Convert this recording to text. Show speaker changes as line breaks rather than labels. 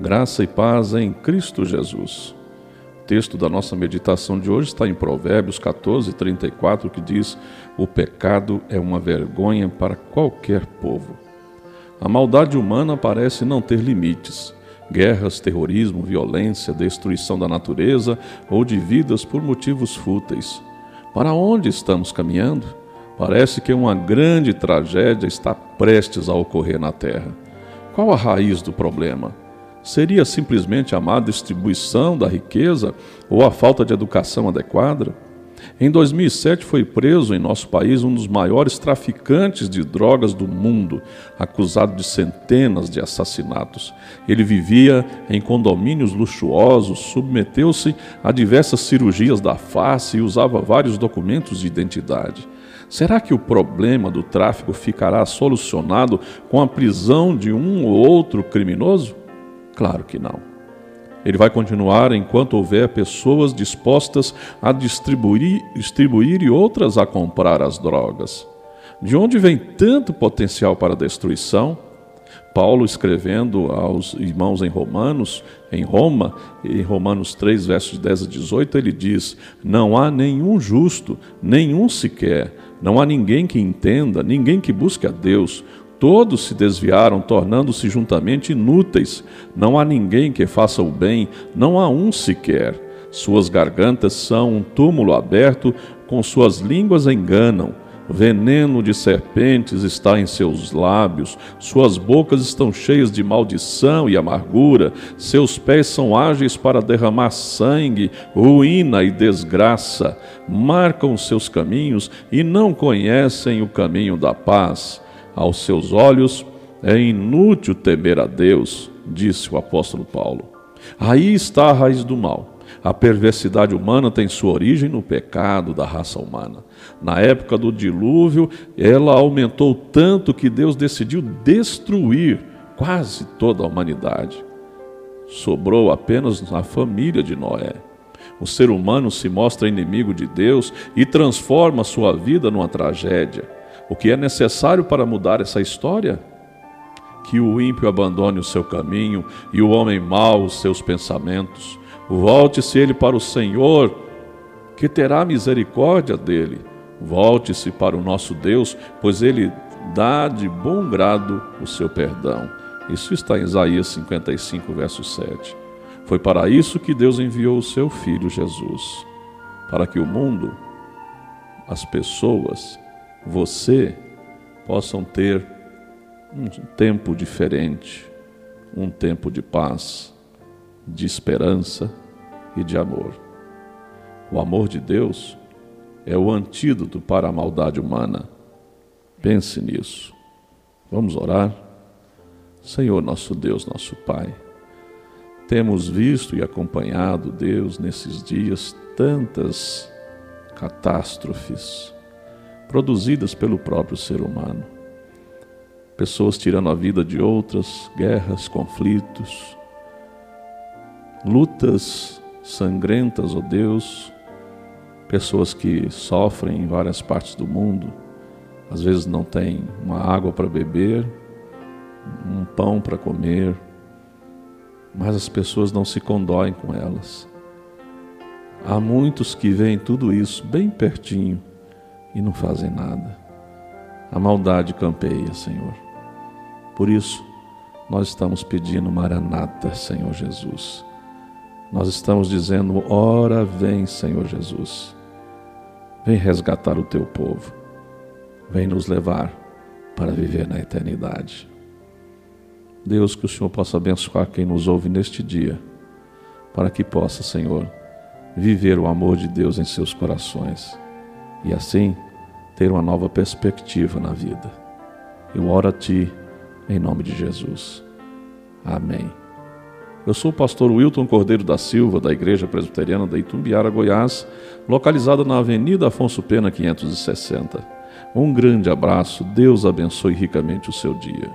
Graça e paz em Cristo Jesus. O texto da nossa meditação de hoje está em Provérbios 14, 34, que diz: O pecado é uma vergonha para qualquer povo. A maldade humana parece não ter limites. Guerras, terrorismo, violência, destruição da natureza ou de vidas por motivos fúteis. Para onde estamos caminhando? Parece que uma grande tragédia está prestes a ocorrer na Terra. Qual a raiz do problema? Seria simplesmente a má distribuição da riqueza ou a falta de educação adequada? Em 2007 foi preso em nosso país um dos maiores traficantes de drogas do mundo, acusado de centenas de assassinatos. Ele vivia em condomínios luxuosos, submeteu-se a diversas cirurgias da face e usava vários documentos de identidade. Será que o problema do tráfico ficará solucionado com a prisão de um ou outro criminoso? Claro que não. Ele vai continuar enquanto houver pessoas dispostas a distribuir, distribuir e outras a comprar as drogas. De onde vem tanto potencial para destruição? Paulo escrevendo aos irmãos em Romanos, em Roma, em Romanos 3, versos 10 a 18, ele diz: Não há nenhum justo, nenhum sequer, não há ninguém que entenda, ninguém que busque a Deus. Todos se desviaram, tornando-se juntamente inúteis. Não há ninguém que faça o bem, não há um sequer. Suas gargantas são um túmulo aberto, com suas línguas enganam. Veneno de serpentes está em seus lábios, suas bocas estão cheias de maldição e amargura, seus pés são ágeis para derramar sangue, ruína e desgraça. Marcam seus caminhos e não conhecem o caminho da paz. Aos seus olhos é inútil temer a Deus, disse o apóstolo Paulo. Aí está a raiz do mal. A perversidade humana tem sua origem no pecado da raça humana. Na época do dilúvio, ela aumentou tanto que Deus decidiu destruir quase toda a humanidade. Sobrou apenas a família de Noé. O ser humano se mostra inimigo de Deus e transforma sua vida numa tragédia. O que é necessário para mudar essa história? Que o ímpio abandone o seu caminho e o homem mau os seus pensamentos. Volte-se ele para o Senhor, que terá misericórdia dele. Volte-se para o nosso Deus, pois ele dá de bom grado o seu perdão. Isso está em Isaías 55, verso 7. Foi para isso que Deus enviou o seu Filho Jesus para que o mundo, as pessoas, você possam ter um tempo diferente, um tempo de paz, de esperança e de amor. O amor de Deus é o antídoto para a maldade humana. Pense nisso. Vamos orar? Senhor, nosso Deus, nosso Pai, temos visto e acompanhado, Deus, nesses dias, tantas catástrofes produzidas pelo próprio ser humano. Pessoas tirando a vida de outras, guerras, conflitos, lutas sangrentas, ó oh Deus, pessoas que sofrem em várias partes do mundo, às vezes não têm uma água para beber, um pão para comer, mas as pessoas não se condoem com elas. Há muitos que veem tudo isso bem pertinho e não fazem nada. A maldade campeia, Senhor. Por isso, nós estamos pedindo Maranata, Senhor Jesus. Nós estamos dizendo: ora vem, Senhor Jesus. Vem resgatar o teu povo. Vem nos levar para viver na eternidade. Deus, que o Senhor possa abençoar quem nos ouve neste dia, para que possa, Senhor, viver o amor de Deus em seus corações e assim ter uma nova perspectiva na vida. Eu oro a Ti em nome de Jesus. Amém. Eu sou o pastor Wilton Cordeiro da Silva, da Igreja Presbiteriana da Itumbiara, Goiás, localizada na Avenida Afonso Pena 560. Um grande abraço, Deus abençoe ricamente o seu dia.